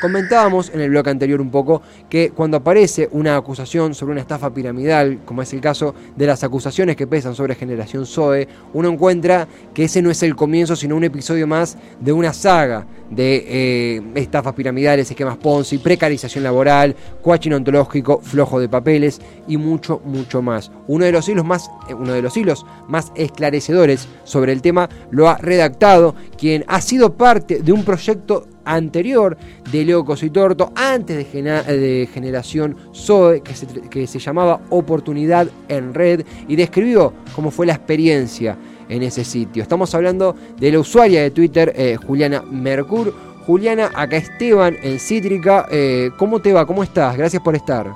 Comentábamos en el bloque anterior un poco que cuando aparece una acusación sobre una estafa piramidal, como es el caso de las acusaciones que pesan sobre Generación Zoe, uno encuentra que ese no es el comienzo, sino un episodio más de una saga de eh, estafas piramidales, esquemas Ponzi, precarización laboral, coaching ontológico, flojo de papeles y mucho, mucho más. Uno de los hilos más, eh, uno de los hilos más esclarecedores sobre el tema lo ha redactado quien ha sido parte de un proyecto anterior de Leo Cositorto, antes de, Generación Zoe, que se, que se llamaba Oportunidad en Red, y describió cómo fue la experiencia en ese sitio. Estamos hablando de la usuaria de Twitter, eh, Juliana Mercur. Juliana, acá Esteban en Cítrica. Eh, ¿Cómo te va? ¿Cómo estás? Gracias por estar.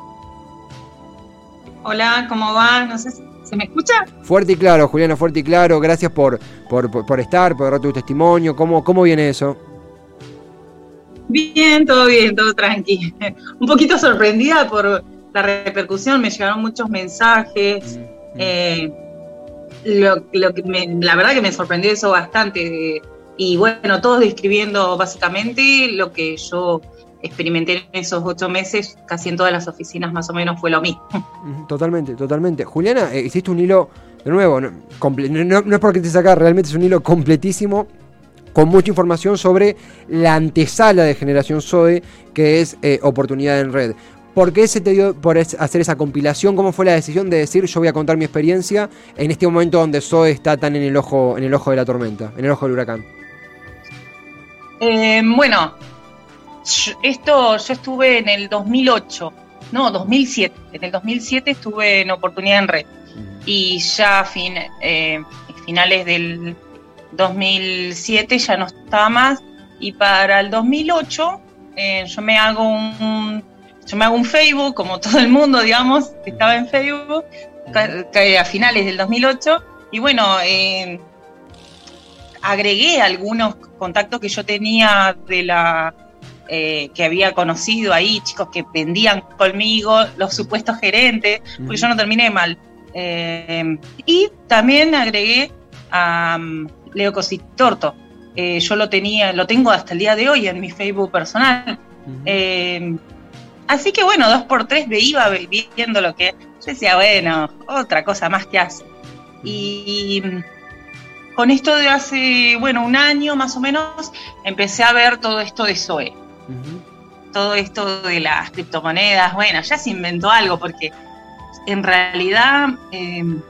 Hola, ¿cómo va? No sé ¿Se me escucha? Fuerte y claro, Juliana, fuerte y claro. Gracias por, por, estar, por dar tu testimonio. ¿Cómo, ¿Cómo viene eso? Bien, todo bien, todo tranquilo. Un poquito sorprendida por la repercusión, me llegaron muchos mensajes. Mm, mm. Eh, lo, que la verdad que me sorprendió eso bastante. y bueno, todos describiendo básicamente lo que yo experimenté en esos ocho meses, casi en todas las oficinas más o menos fue lo mismo. Totalmente, totalmente. Juliana, eh, hiciste un hilo, de nuevo, no, no, es porque te sacar, realmente es un hilo completísimo con mucha información sobre la antesala de Generación Zoe, que es eh, Oportunidad en Red. ¿Por qué se te dio por hacer esa compilación? ¿Cómo fue la decisión de decir yo voy a contar mi experiencia en este momento donde Zoe está tan en el ojo, en el ojo de la tormenta, en el ojo del huracán? Eh, bueno, esto yo estuve en el 2008, no, 2007. En el 2007 estuve en Oportunidad en Red. Y ya a fin, eh, finales del 2007 ya no estaba más. Y para el 2008 eh, yo me hago un, yo me hago un Facebook, como todo el mundo, digamos, estaba en Facebook, a finales del 2008. Y bueno, eh, agregué algunos contactos que yo tenía de la eh, que había conocido ahí, chicos que vendían conmigo, los supuestos gerentes, porque yo no terminé mal. Y también agregué a um, Leo Cositorto. Eh, yo lo tenía, lo tengo hasta el día de hoy en mi Facebook personal. así que bueno, dos por tres me iba viendo lo que. Yo decía, bueno, otra cosa más que hace. Y con esto de hace, bueno, un año más o menos, empecé a ver todo esto de Zoe. Todo esto de las criptomonedas, bueno, ya se inventó algo porque en realidad em,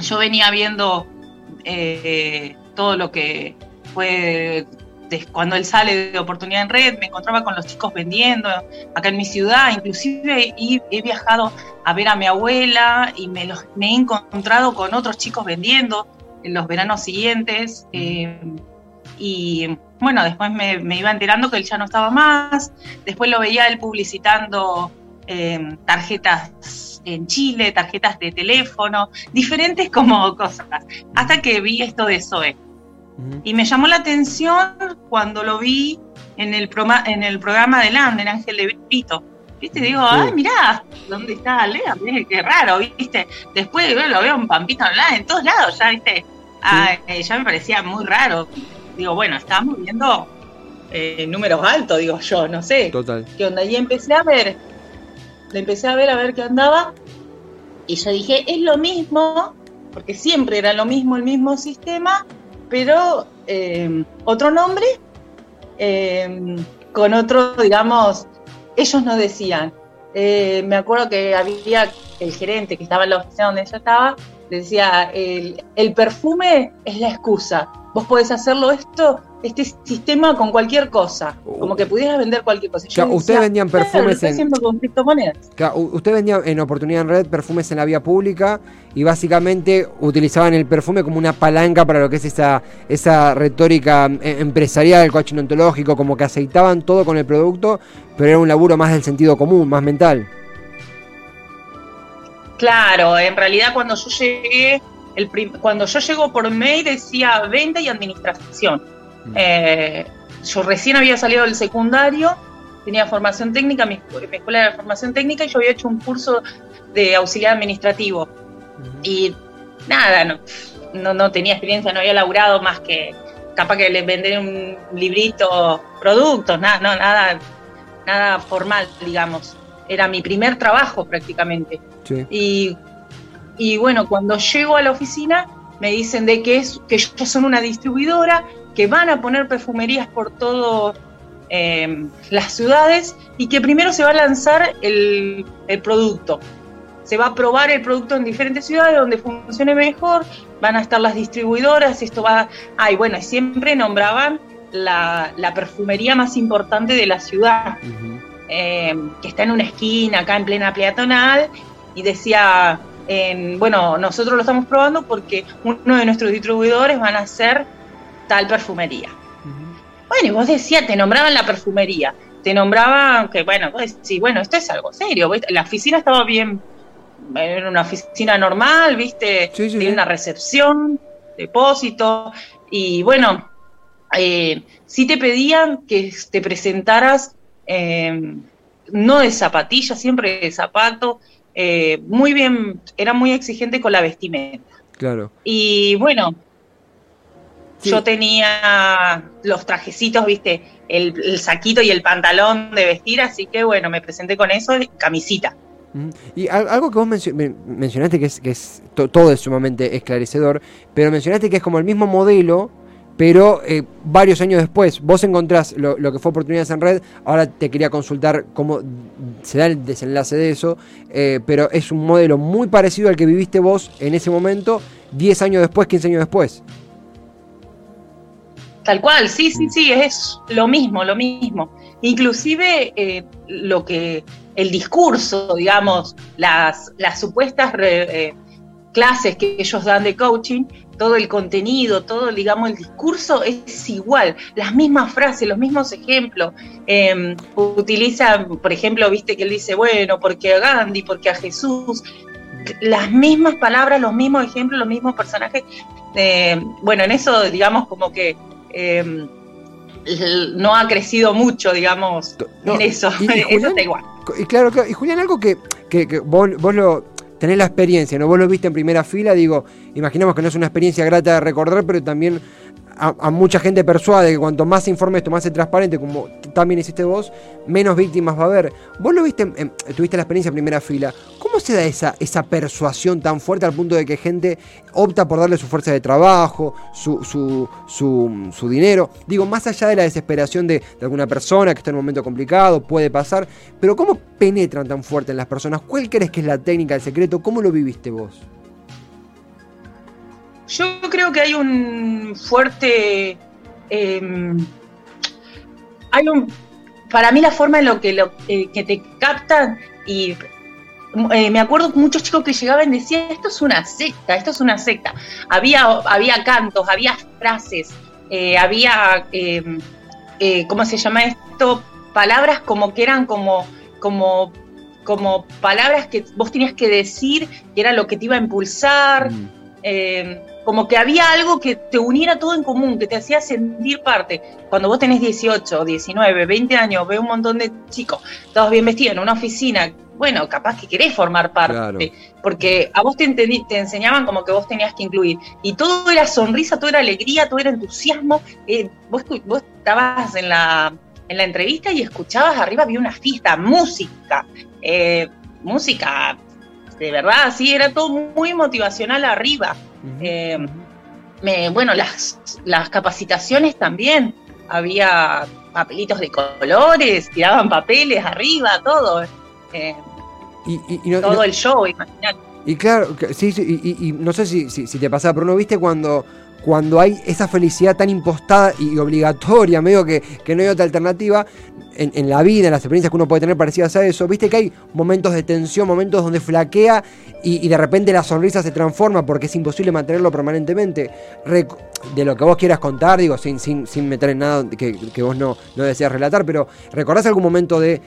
yo venía viendo eh, todo lo que fue cuando él sale de oportunidad en red, me encontraba con los chicos vendiendo acá en mi ciudad, inclusive he, viajado a ver a mi abuela y me, me, he encontrado con otros chicos vendiendo en los veranos siguientes. Em, y bueno, después me, iba enterando que él ya no estaba más, después lo veía él publicitando em, tarjetas en Chile, tarjetas de teléfono, diferentes como cosas, hasta que vi esto de Zoe. Y me llamó la atención cuando lo vi en el, en el programa de Land, en Ángel de Pito. ¿Viste? Digo, ay, mirá, ¿dónde está Lea? Qué raro, ¿viste? Después lo veo en Pampita Online, en todos lados, ya, ¿viste? ya me parecía muy raro digo, bueno, estábamos viendo eh, números altos, digo yo, no sé. Total. ¿Qué onda? Y empecé a ver, le empecé a ver a ver qué andaba. Y yo dije, es lo mismo, porque siempre era lo mismo, el mismo sistema, pero eh, otro nombre, eh, con otro, digamos, ellos no decían. me acuerdo que había el gerente que estaba en la oficina donde yo estaba, decía, el, el perfume es la excusa vos podés hacerlo esto, este sistema con cualquier cosa, como que pudieras vender cualquier cosa. ustedes vendían perfumes en con criptomonedas. usted vendía en oportunidad en red perfumes en la vía pública y básicamente utilizaban el perfume como una palanca para lo que es esa esa retórica eh, empresarial, el coaching ontológico, como que aceitaban todo con el producto, pero era un laburo más del sentido común, más mental. Claro, en realidad cuando yo llegué cuando yo llego por mail decía venta y administración. Mm. Eh, yo recién había salido del secundario, tenía formación técnica, mi, escuela de formación técnica y yo había hecho un curso de auxiliar administrativo. Y nada, no, no tenía experiencia, no había laburado más que capaz que le vender un librito, productos, nada, no, nada, nada formal, digamos. Era mi primer trabajo prácticamente. Y, y bueno, cuando llego a la oficina me dicen de que, es, que ellos son una distribuidora, que van a poner perfumerías por todas eh, las ciudades y que primero se va a lanzar el, el producto. Se va a probar el producto en diferentes ciudades donde funcione mejor, van a estar las distribuidoras, esto va... Ay, bueno, siempre nombraban la, perfumería más importante de la ciudad, eh, que está en una esquina, acá en plena peatonal, y decía, bueno, nosotros lo estamos probando porque uno de nuestros distribuidores van a hacer tal perfumería. Bueno, y vos decías, te nombraban la perfumería, te nombraban que, bueno, vos decís, bueno, esto es algo serio, la oficina estaba bien en una oficina normal, ¿viste? Tiene una recepción, depósito, y bueno, eh, sí te pedían que te presentaras eh, no de zapatillas, siempre de zapato, eh, muy bien, era muy exigente con la vestimenta. Claro. Y bueno, yo tenía los trajecitos, viste, el, el, saquito y el pantalón de vestir, así que bueno, me presenté con eso, camisita. Y algo que vos mencionaste que es, que es todo es sumamente esclarecedor, pero mencionaste que es como el mismo modelo, pero eh, varios años después vos encontrás lo, que fue Oportunidades en Red, ahora te quería consultar cómo se da el desenlace de eso, eh, pero es un modelo muy parecido al que viviste vos en ese momento, 10 años después, 15 años después. Tal cual, sí, sí, sí, es lo mismo, lo mismo. Inclusive eh, lo que el discurso, digamos, las, las supuestas clases que ellos dan de coaching, todo el contenido, todo, digamos, el discurso es igual, las mismas frases, los mismos ejemplos. Eh, utilizan, por ejemplo, viste que él dice, bueno, porque a Gandhi, porque a Jesús, las mismas palabras, los mismos ejemplos, los mismos personajes. Eh, bueno, en eso, digamos, como que eh, no ha crecido mucho, digamos, en eso. eso está igual. Y claro, y Julián, algo que, vos, lo tenés la experiencia, ¿no? Vos lo viste en primera fila, digo, imaginamos que no es una experiencia grata de recordar, pero también a, mucha gente persuade que cuanto más se informe esto, más se transparente, como también hiciste vos, menos víctimas va a haber. Vos lo viste, tuviste la experiencia en primera fila. ¿Cómo se da esa, esa persuasión tan fuerte al punto de que gente opta por darle su fuerza de trabajo, su, su, su, dinero? Digo, más allá de la desesperación de, de, alguna persona que está en un momento complicado, puede pasar, pero ¿cómo penetran tan fuerte en las personas? ¿Cuál crees que es la técnica, el secreto? ¿Cómo lo viviste vos? Yo creo que hay un fuerte. Em, hay un. Para mí, la forma en lo que, lo, eh, que te captan y. Eh, me acuerdo muchos chicos que llegaban y decían, esto es una secta, esto es una secta. Había, había cantos, había frases, eh, había, em, ¿cómo se llama esto? Palabras como que eran como, como, como palabras que vos tenías que decir, que era lo que te iba a impulsar. Mm. Como que había algo que te uniera todo en común, que te hacía sentir parte. Cuando vos tenés 18, 19, 20 años, ves un montón de chicos, todos bien vestidos en una oficina, bueno, capaz que querés formar parte, porque a vos te, te, enseñaban como que vos tenías que incluir. Y todo era sonrisa, todo era alegría, todo era entusiasmo. Eh, vos, vos estabas en la, en la entrevista y escuchabas arriba, había una fiesta, música, eh, música, de verdad, sí, era todo muy motivacional arriba. Eh, bueno, las, las capacitaciones también. Había papelitos de colores, tiraban papeles arriba, todo. Eh, y, todo el show, imagínate. Y claro, sí, sí y, no sé si, si, te pasaba, pero no viste cuando, cuando hay esa felicidad tan impostada y obligatoria, medio que, que no hay otra alternativa, en, la vida, en las experiencias que uno puede tener parecidas a eso, viste que hay momentos de tensión, momentos donde flaquea y, de repente la sonrisa se transforma porque es imposible mantenerlo permanentemente. de lo que vos quieras contar, digo, sin, sin, sin meter en nada que, vos no, no deseas relatar, pero ¿recordás algún momento de,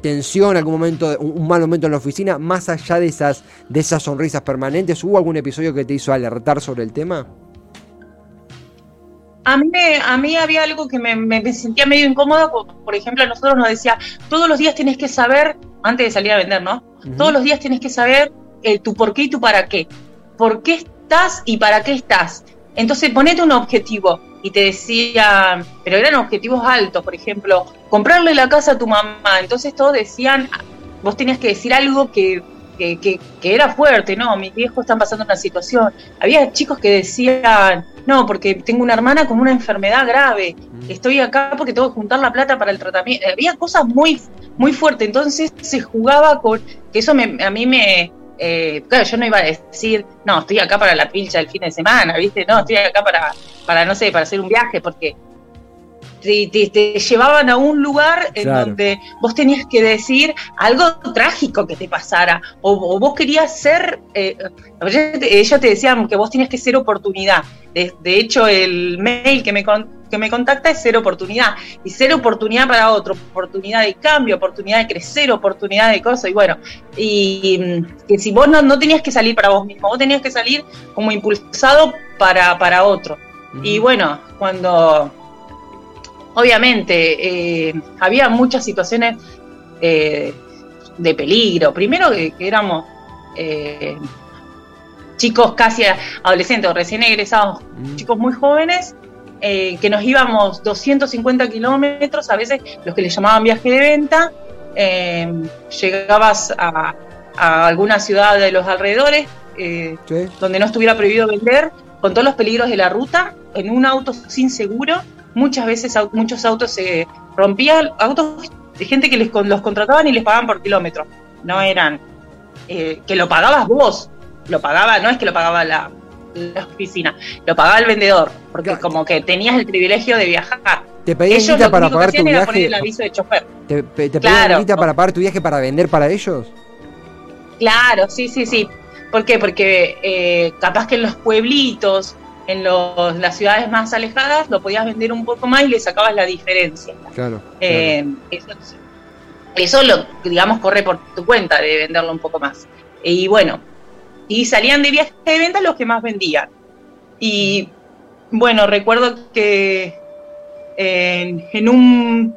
tensión, algún momento, de, un, mal momento en la oficina, más allá de esas, de esas sonrisas permanentes? ¿Hubo algún episodio que te hizo alertar sobre el tema? A mí, a mí había algo que me, sentía medio incómoda, por, ejemplo, a nosotros nos decía, todos los días tienes que saber, antes de salir a vender, ¿no? Todos los días tienes que saber eh, tu por qué y tu para qué. ¿Por qué, estás y para qué estás. Entonces ponete un objetivo y te decían, pero eran objetivos altos, por ejemplo, comprarle la casa a tu mamá. Entonces todos decían, vos tenías que decir algo que, que, que, era fuerte, no, mis viejos están pasando una situación. Había chicos que decían, no, porque tengo una hermana con una enfermedad grave, mm. estoy acá porque tengo que juntar la plata para el tratamiento. Había cosas muy, muy fuertes, entonces se jugaba con, que eso me, a mí me, eh, claro, yo no iba a decir, no, estoy acá para la pilcha del fin de semana, ¿viste? No, estoy acá para, para no sé, para hacer un viaje, porque te, llevaban a un lugar en donde vos tenías que decir algo trágico que te pasara, o, vos querías ser, eh, ellos te decían que vos tenías que ser oportunidad. De, hecho, el mail que me, que me contacta es ser oportunidad, y ser oportunidad para otro, oportunidad de cambio, oportunidad de crecer, oportunidad de cosas, y bueno, y mm, que si vos no, no tenías que salir para vos mismo, vos tenías que salir como impulsado para, para otro. Y bueno, cuando obviamente, eh, había muchas situaciones eh, de peligro. Primero que, éramos eh, chicos casi adolescentes o recién egresados, mm. chicos muy jóvenes, que nos íbamos 250 kilómetros, a veces los que le llamaban viaje de venta, llegabas a, alguna ciudad de los alrededores, donde no estuviera prohibido vender, con todos los peligros de la ruta, en un auto sin seguro, muchas veces muchos autos se rompían, autos de gente que les, los contrataban y les pagaban por kilómetro, no eran eh, que lo pagabas vos, lo pagaba, no es que lo pagaba la, oficina, lo pagaba el vendedor, porque como que tenías el privilegio de viajar. ¿Te pedían guita para pagar tu viaje? el aviso de chofer. ¿Te, te pedían guita para pagar tu viaje para vender para ellos? Claro, sí, sí, sí. ¿Por qué? Porque eh, capaz que en los pueblitos en los, las ciudades más alejadas lo podías vender un poco más y le sacabas la diferencia. Claro. Eh, eso, lo, digamos, corre por tu cuenta de venderlo un poco más. Y bueno, y salían de viaje de venta los que más vendían. Y bueno, recuerdo que en, un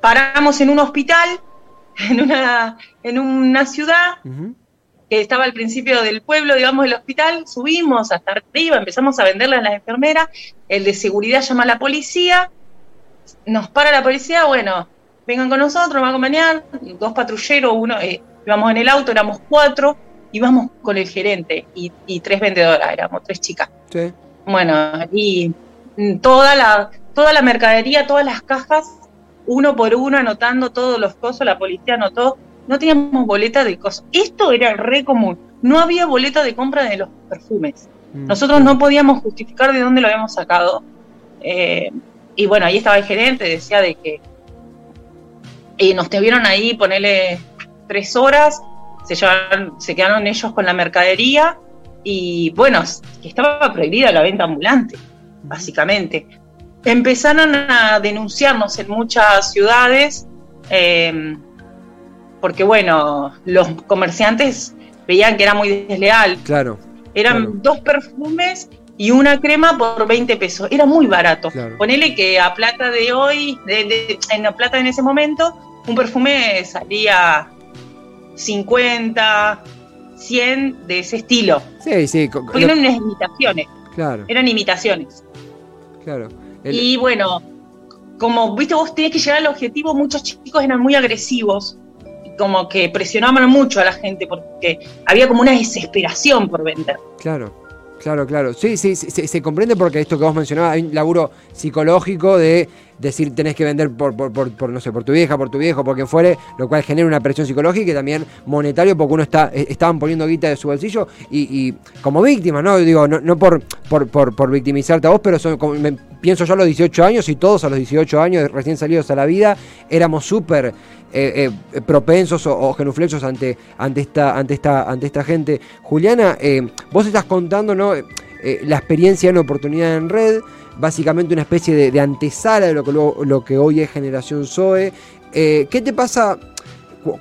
paramos en un hospital, en una, en una ciudad, que estaba al principio del pueblo, digamos, del hospital, subimos hasta arriba, empezamos a venderle a las enfermeras, el de seguridad llama a la policía, nos para la policía, bueno, vengan con nosotros, nos van a acompañar, dos patrulleros, uno, eh, íbamos en el auto, éramos cuatro, íbamos con el gerente y, tres vendedoras, éramos tres chicas. Sí. Bueno, y toda la, toda la mercadería, todas las cajas, uno por uno, anotando todos los cosas, la policía anotó no teníamos boleta de cosas. Esto era re común. No había boleta de compra de los perfumes. Mm. Nosotros no podíamos justificar de dónde lo habíamos sacado. Eh, y bueno, ahí estaba el gerente, decía de que y nos tuvieron ahí, ponerle tres horas, se, se quedaron ellos con la mercadería y bueno, estaba prohibida la venta ambulante, básicamente. Empezaron a denunciarnos en muchas ciudades eh, porque bueno, los comerciantes veían que era muy desleal. Claro. Eran dos perfumes y una crema por 20 pesos. Era muy barato. Ponele que a plata de hoy, en la plata en ese momento, un perfume salía 50, 100 de ese estilo. Sí, sí. Porque eran unas imitaciones. Claro. Eran imitaciones. Claro. Y bueno, como viste, vos tenías que llegar al objetivo, muchos chicos eran muy agresivos como que presionaban mucho a la gente porque había como una desesperación por vender. Claro, claro, claro. Sí, sí, se comprende porque esto que vos mencionabas, hay un laburo psicológico de decir tenés que vender por, por, por, no sé, por tu vieja, por tu viejo, por quien fuere, lo cual genera una presión psicológica y también monetario porque uno está, eh, estaban poniendo guita de su bolsillo y, como víctima, ¿no? Digo, no, no por, por, victimizarte a vos, pero son, como, pienso yo a los 18 años y todos a los 18 años recién salidos a la vida éramos súper eh, eh, propensos o, genuflexos ante, ante, esta, ante, esta, ante esta gente. Juliana, vos estás contando, ¿no? la experiencia en oportunidad en red, básicamente una especie de, antesala de lo que, lo, que hoy es Generación Zoe. Eh, ¿Qué te pasa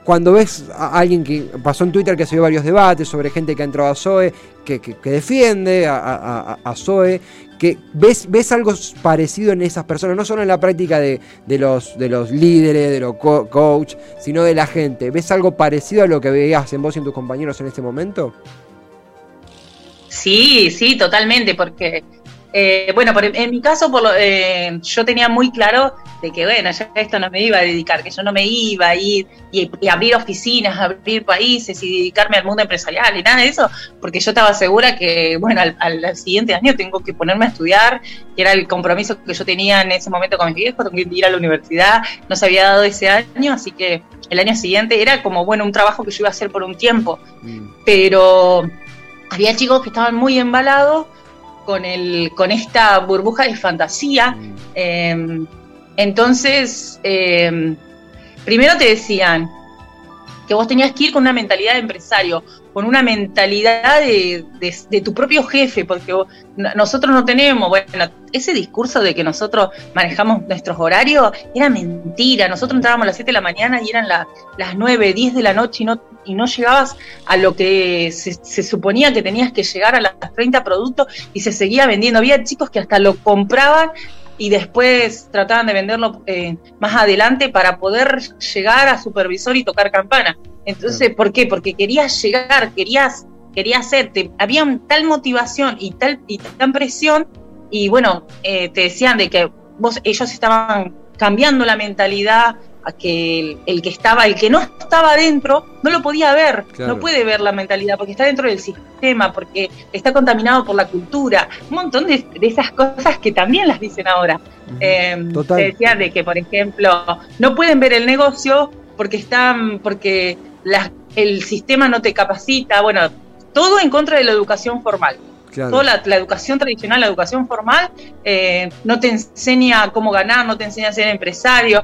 cuando ves a alguien que pasó en Twitter que se vio varios debates sobre gente que ha entrado a Zoe, que, defiende a, a, Zoe, que ves, ves algo parecido en esas personas, no solo en la práctica de, los, de los líderes, de los coach, sino de la gente? ¿Ves algo parecido a lo que veías en vos y en tus compañeros en este momento? Sí, sí, totalmente, porque eh, bueno, en mi caso, por eh, yo tenía muy claro de que, bueno, yo esto no me iba a dedicar, que yo no me iba a ir y, abrir oficinas, abrir países y dedicarme al mundo empresarial y nada de eso, porque yo estaba segura que, bueno, al, siguiente año tengo que ponerme a estudiar, que era el compromiso que yo tenía en ese momento con mis viejos, tengo que ir a la universidad, no se había dado ese año, así que el año siguiente era como, bueno, un trabajo que yo iba a hacer por un tiempo, mm. pero había chicos que estaban muy embalados con, el, con esta burbuja de fantasía. Mm. Em, entonces, em, primero te decían que vos tenías que ir con una mentalidad de empresario, con una mentalidad de, tu propio jefe, porque nosotros no tenemos, bueno, ese discurso de que nosotros manejamos nuestros horarios era mentira. Nosotros entrábamos a las 7 de la mañana y eran las 9, 10 de la noche y no, y no llegabas a lo que se, suponía que tenías que llegar a las 30 productos y se seguía vendiendo. Había chicos que hasta lo compraban y después trataban de venderlo eh, más adelante para poder llegar a supervisor y tocar campana. Entonces, ¿por qué? Porque querías llegar, querías, querías hacerte, había tal motivación y tal y tan presión, y bueno, eh, te decían de que vos, ellos estaban cambiando la mentalidad a que el, que estaba, el que no estaba dentro, no lo podía ver, no puede ver la mentalidad, porque está dentro del sistema, porque está contaminado por la cultura, un montón de, esas cosas que también las dicen ahora. Eh, te decía de que, por ejemplo, no pueden ver el negocio porque están, porque el sistema no te capacita, bueno, todo en contra de la educación formal. Toda la, educación tradicional, la educación formal, eh, no te enseña cómo ganar, no te enseña a ser empresario.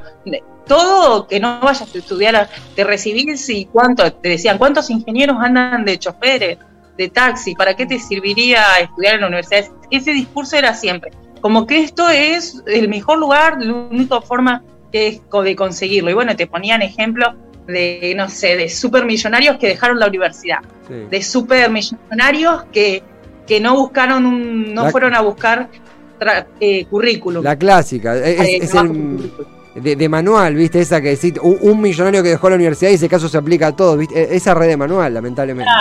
Todo que no vayas a estudiar, de recibirse y cuánto, te decían, ¿cuántos ingenieros andan de choferes, de taxi? ¿Para qué te serviría estudiar en la universidad? Ese discurso era siempre, como que esto es el mejor lugar, la única forma que es de conseguirlo. Y bueno, te ponían ejemplos de, no sé, de supermillonarios que dejaron la universidad, de supermillonarios que, que no buscaron, un, no fueron a buscar eh, currículum. La clásica, es, el, de, manual, ¿viste? Esa que decís, un, millonario que dejó la universidad y ese caso se aplica a todos, ¿viste? E, esa red de manual, lamentablemente.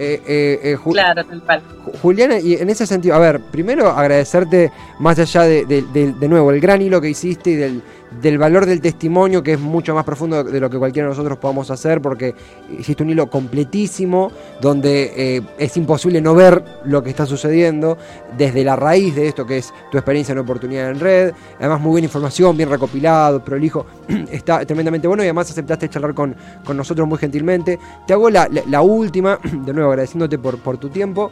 Eh, eh, eh claro, Juliana, y en ese sentido, a ver, primero agradecerte más allá de, de nuevo el gran hilo que hiciste y del, del valor del testimonio, que es mucho más profundo de lo que cualquiera de nosotros podamos hacer, porque existe un hilo completísimo donde eh, es imposible no ver lo que está sucediendo desde la raíz de esto que es tu experiencia en oportunidad en red. Además, muy buena información, bien recopilado, prolijo, está tremendamente bueno y además aceptaste charlar con, con nosotros muy gentilmente. Te hago la, la, última, de nuevo agradeciéndote por, por tu tiempo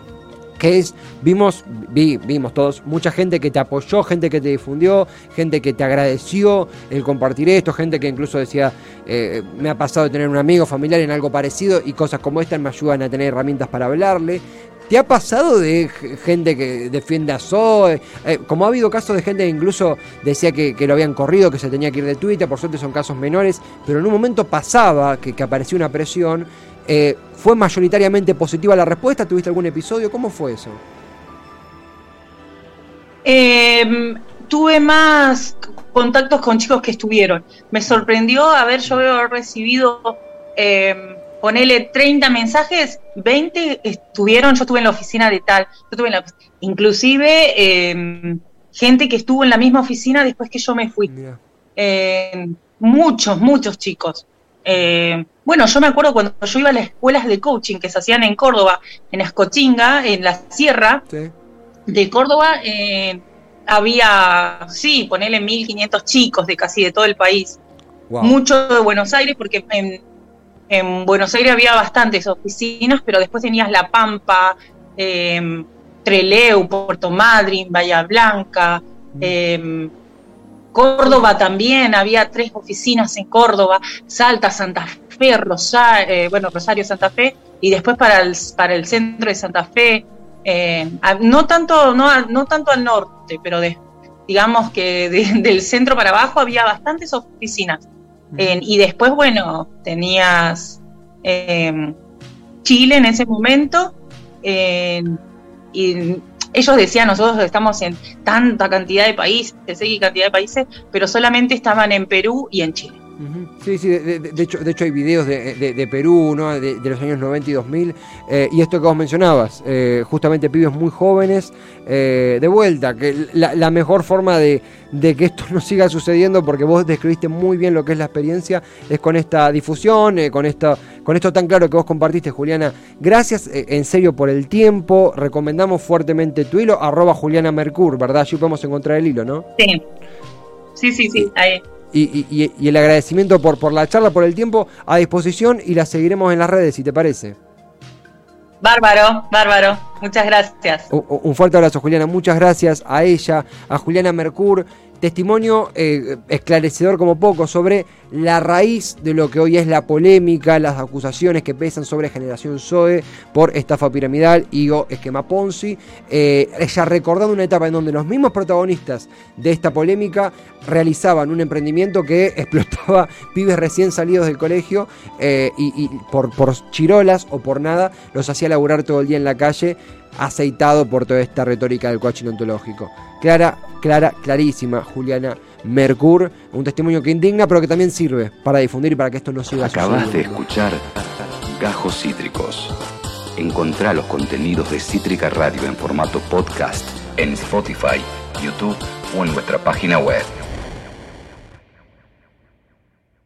que es, vimos, vi, vimos todos, mucha gente que te apoyó, gente que te difundió, gente que te agradeció el compartir esto, gente que incluso decía, eh, me ha pasado de tener un amigo familiar en algo parecido y cosas como estas me ayudan a tener herramientas para hablarle. ¿Te ha pasado de gente que defiende a Zoe? Eh, como ha habido casos de gente que incluso decía que, lo habían corrido, que se tenía que ir de Twitter, por suerte son casos menores, pero en un momento pasaba que, que apareció una presión eh, ¿Fue mayoritariamente positiva la respuesta? ¿Tuviste algún episodio? ¿Cómo fue eso? Em, tuve más contactos con chicos que estuvieron. Me sorprendió haber yo haber recibido, eh, ponele 30 mensajes, 20 estuvieron, yo estuve en la oficina de tal, yo estuve en la, inclusive em, gente que estuvo en la misma oficina después que yo me fui. muchos, muchos chicos. Eh, bueno, yo me acuerdo cuando yo iba a las escuelas de coaching que se hacían en Córdoba, en Escochinga, en la sierra de Córdoba, eh, había, sí, ponele 1.500 chicos de casi de todo el país. Mucho de Buenos Aires, porque en, Buenos Aires había bastantes oficinas, pero después tenías La Pampa, eh, Treleu, Puerto Madryn, Bahía Blanca, mm. Córdoba también, había tres oficinas en Córdoba, Salta, Santa Fe, Rosario, eh, bueno, Rosario, Santa Fe, y después para el, para el centro de Santa Fe, eh, no, tanto, no, no tanto al norte, pero de, digamos que del centro para abajo había bastantes oficinas. y después, bueno, tenías eh, Chile en ese momento, y ellos decían, nosotros estamos en tanta cantidad de países, X cantidad de países, pero solamente estaban en Perú y en Chile. Sí, sí, de, hecho, de hecho hay videos de, Perú, ¿no? de, los años 90 y 2000, eh, y esto que vos mencionabas, eh, justamente pibes muy jóvenes, eh, de vuelta, que la, mejor forma de, que esto no siga sucediendo, porque vos describiste muy bien lo que es la experiencia, es con esta difusión, con, esta, con esto tan claro que vos compartiste, Juliana. Gracias en serio por el tiempo, recomendamos fuertemente tu hilo, arroba Juliana Mercur, ¿verdad? Allí podemos encontrar el hilo, ¿no? Sí. Sí, sí, sí, ahí y, el agradecimiento por, por la charla, por el tiempo a disposición y la seguiremos en las redes, si te parece. Bárbaro, bárbaro. Muchas gracias. Un, fuerte abrazo, Juliana. Muchas gracias a ella, a Juliana Mercur, testimonio eh, esclarecedor como poco sobre la raíz de lo que hoy es la polémica, las acusaciones que pesan sobre Generación Zoe por estafa piramidal y o esquema Ponzi. Eh, ella recordando una etapa en donde los mismos protagonistas de esta polémica realizaban un emprendimiento que explotaba pibes recién salidos del colegio eh, y, por, por chirolas o por nada los hacía laburar todo el día en la calle aceitado por toda esta retórica del coaching ontológico. Clara, clara, clarísima, Juliana Mercur, un testimonio que indigna, pero que también sirve para difundir y para que esto no siga Acabas de escuchar Gajos Cítricos. Encontrá los contenidos de Cítrica Radio en formato podcast en Spotify, YouTube o en nuestra página web.